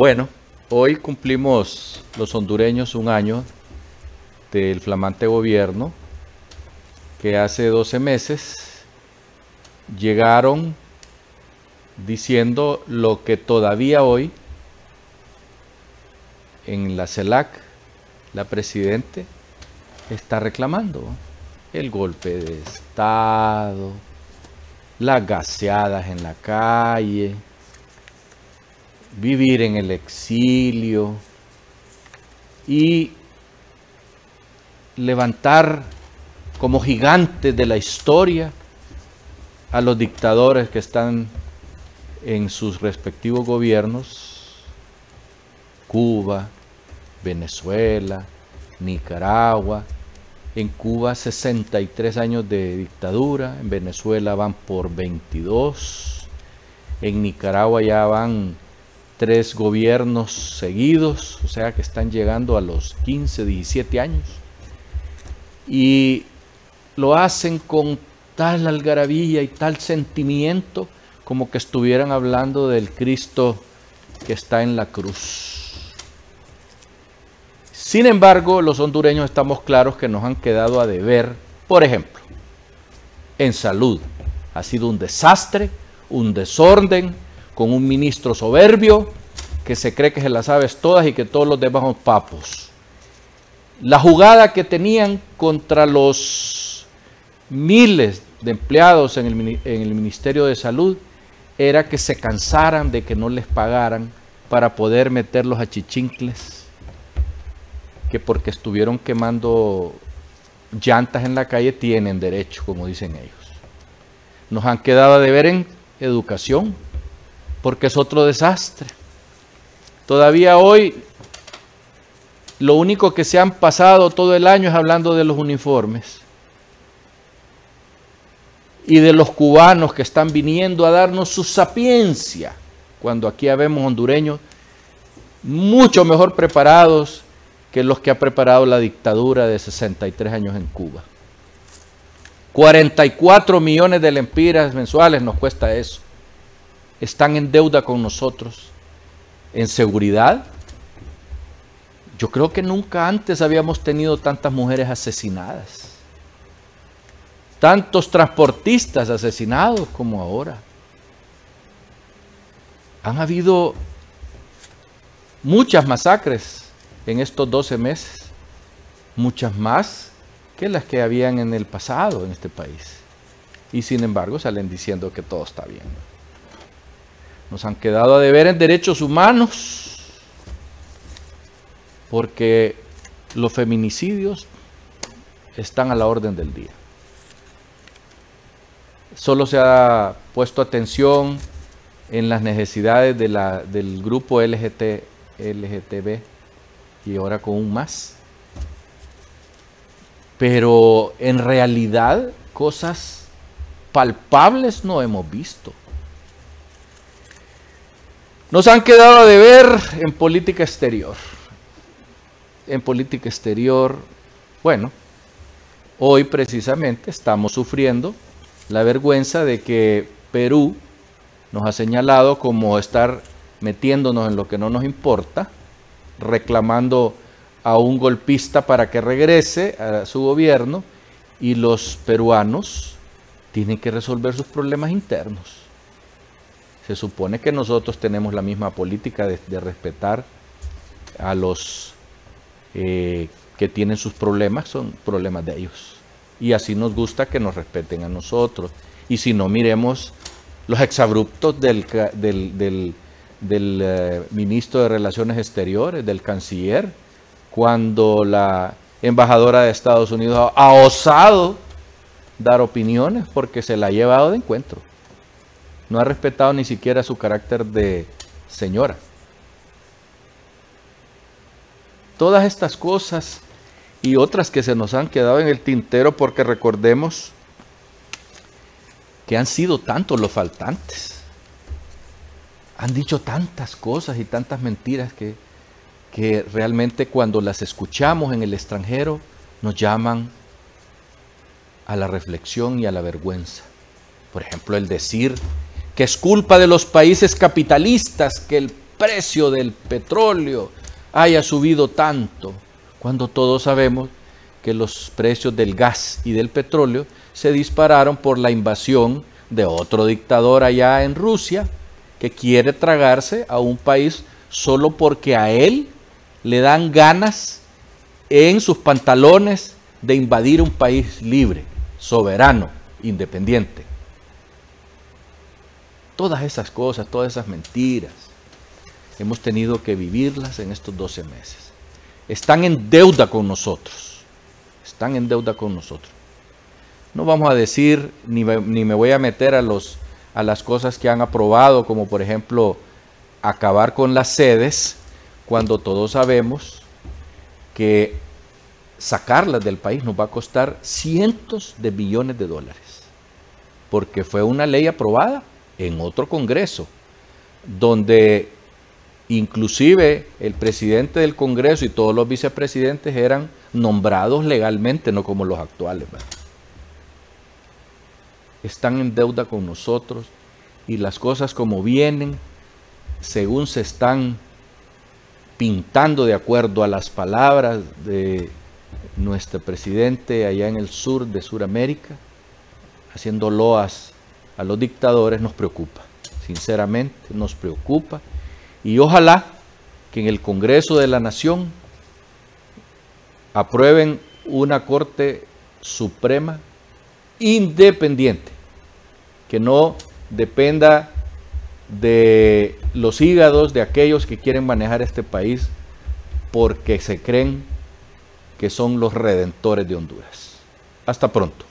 Bueno, hoy cumplimos los hondureños un año del flamante gobierno que hace 12 meses llegaron diciendo lo que todavía hoy en la CELAC la presidente está reclamando. El golpe de Estado, las gaseadas en la calle, vivir en el exilio y levantar como gigantes de la historia a los dictadores que están en sus respectivos gobiernos, Cuba, Venezuela, Nicaragua. En Cuba 63 años de dictadura, en Venezuela van por 22, en Nicaragua ya van tres gobiernos seguidos, o sea que están llegando a los 15, 17 años. Y lo hacen con tal algarabía y tal sentimiento como que estuvieran hablando del Cristo que está en la cruz. Sin embargo, los hondureños estamos claros que nos han quedado a deber, por ejemplo, en salud. Ha sido un desastre, un desorden, con un ministro soberbio que se cree que se las sabes todas y que todos los demás son papos. La jugada que tenían contra los miles de empleados en el, Ministerio de Salud era que se cansaran de que no les pagaran para poder meterlos a chichincles, que porque estuvieron quemando llantas en la calle tienen derecho, como dicen ellos. Nos han quedado a deber en educación, porque es otro desastre. Todavía hoy lo único que se han pasado todo el año es hablando de los uniformes y de los cubanos que están viniendo a darnos su sapiencia, cuando aquí habemos hondureños mucho mejor preparados que los que ha preparado la dictadura de 63 años en Cuba. 44 millones de lempiras mensuales nos cuesta eso están en deuda con nosotros. En seguridad, yo creo que nunca antes habíamos tenido tantas mujeres asesinadas. Tantos transportistas asesinados como ahora. Han habido muchas masacres en estos 12 meses. Muchas más que las que habían en el pasado en este país. Y sin embargo salen diciendo que todo está bien. Nos han quedado a deber en derechos humanos porque los feminicidios están a la orden del día. Solo se ha puesto atención en las necesidades de la, del grupo LGT, LGTB y ahora con un más. Pero en realidad cosas palpables no hemos visto. Nos han quedado a deber en política exterior. En política exterior, bueno, hoy precisamente estamos sufriendo la vergüenza de que Perú nos ha señalado como estar metiéndonos en lo que no nos importa, reclamando a un golpista para que regrese a su gobierno y los peruanos tienen que resolver sus problemas internos. Se supone que nosotros tenemos la misma política de, respetar a los eh, que tienen sus problemas, son problemas de ellos. Y así nos gusta que nos respeten a nosotros. Y si no, miremos los exabruptos del, del, eh, ministro de Relaciones Exteriores, del canciller, cuando la embajadora de Estados Unidos ha osado dar opiniones porque se la ha llevado de encuentro no ha respetado ni siquiera su carácter de señora. Todas estas cosas y otras que se nos han quedado en el tintero porque recordemos que han sido tantos los faltantes. Han dicho tantas cosas y tantas mentiras que, que realmente cuando las escuchamos en el extranjero nos llaman a la reflexión y a la vergüenza. Por ejemplo, el decir que es culpa de los países capitalistas que el precio del petróleo haya subido tanto, cuando todos sabemos que los precios del gas y del petróleo se dispararon por la invasión de otro dictador allá en Rusia que quiere tragarse a un país solo porque a él le dan ganas en sus pantalones de invadir un país libre, soberano, independiente. Todas esas cosas, todas esas mentiras, hemos tenido que vivirlas en estos 12 meses. Están en deuda con nosotros. Están en deuda con nosotros. No vamos a decir, ni me, voy a meter a, los, a las cosas que han aprobado, como por ejemplo acabar con las sedes, cuando todos sabemos que sacarlas del país nos va a costar cientos de billones de dólares, porque fue una ley aprobada en otro Congreso, donde inclusive el presidente del Congreso y todos los vicepresidentes eran nombrados legalmente, no como los actuales. Están en deuda con nosotros y las cosas como vienen, según se están pintando de acuerdo a las palabras de nuestro presidente allá en el sur de Sudamérica, haciendo loas a los dictadores, nos preocupa. Sinceramente, nos preocupa. Y ojalá que en el Congreso de la Nación aprueben una Corte Suprema independiente, que no dependa de los hígados de aquellos que quieren manejar este país porque se creen que son los redentores de Honduras. Hasta pronto.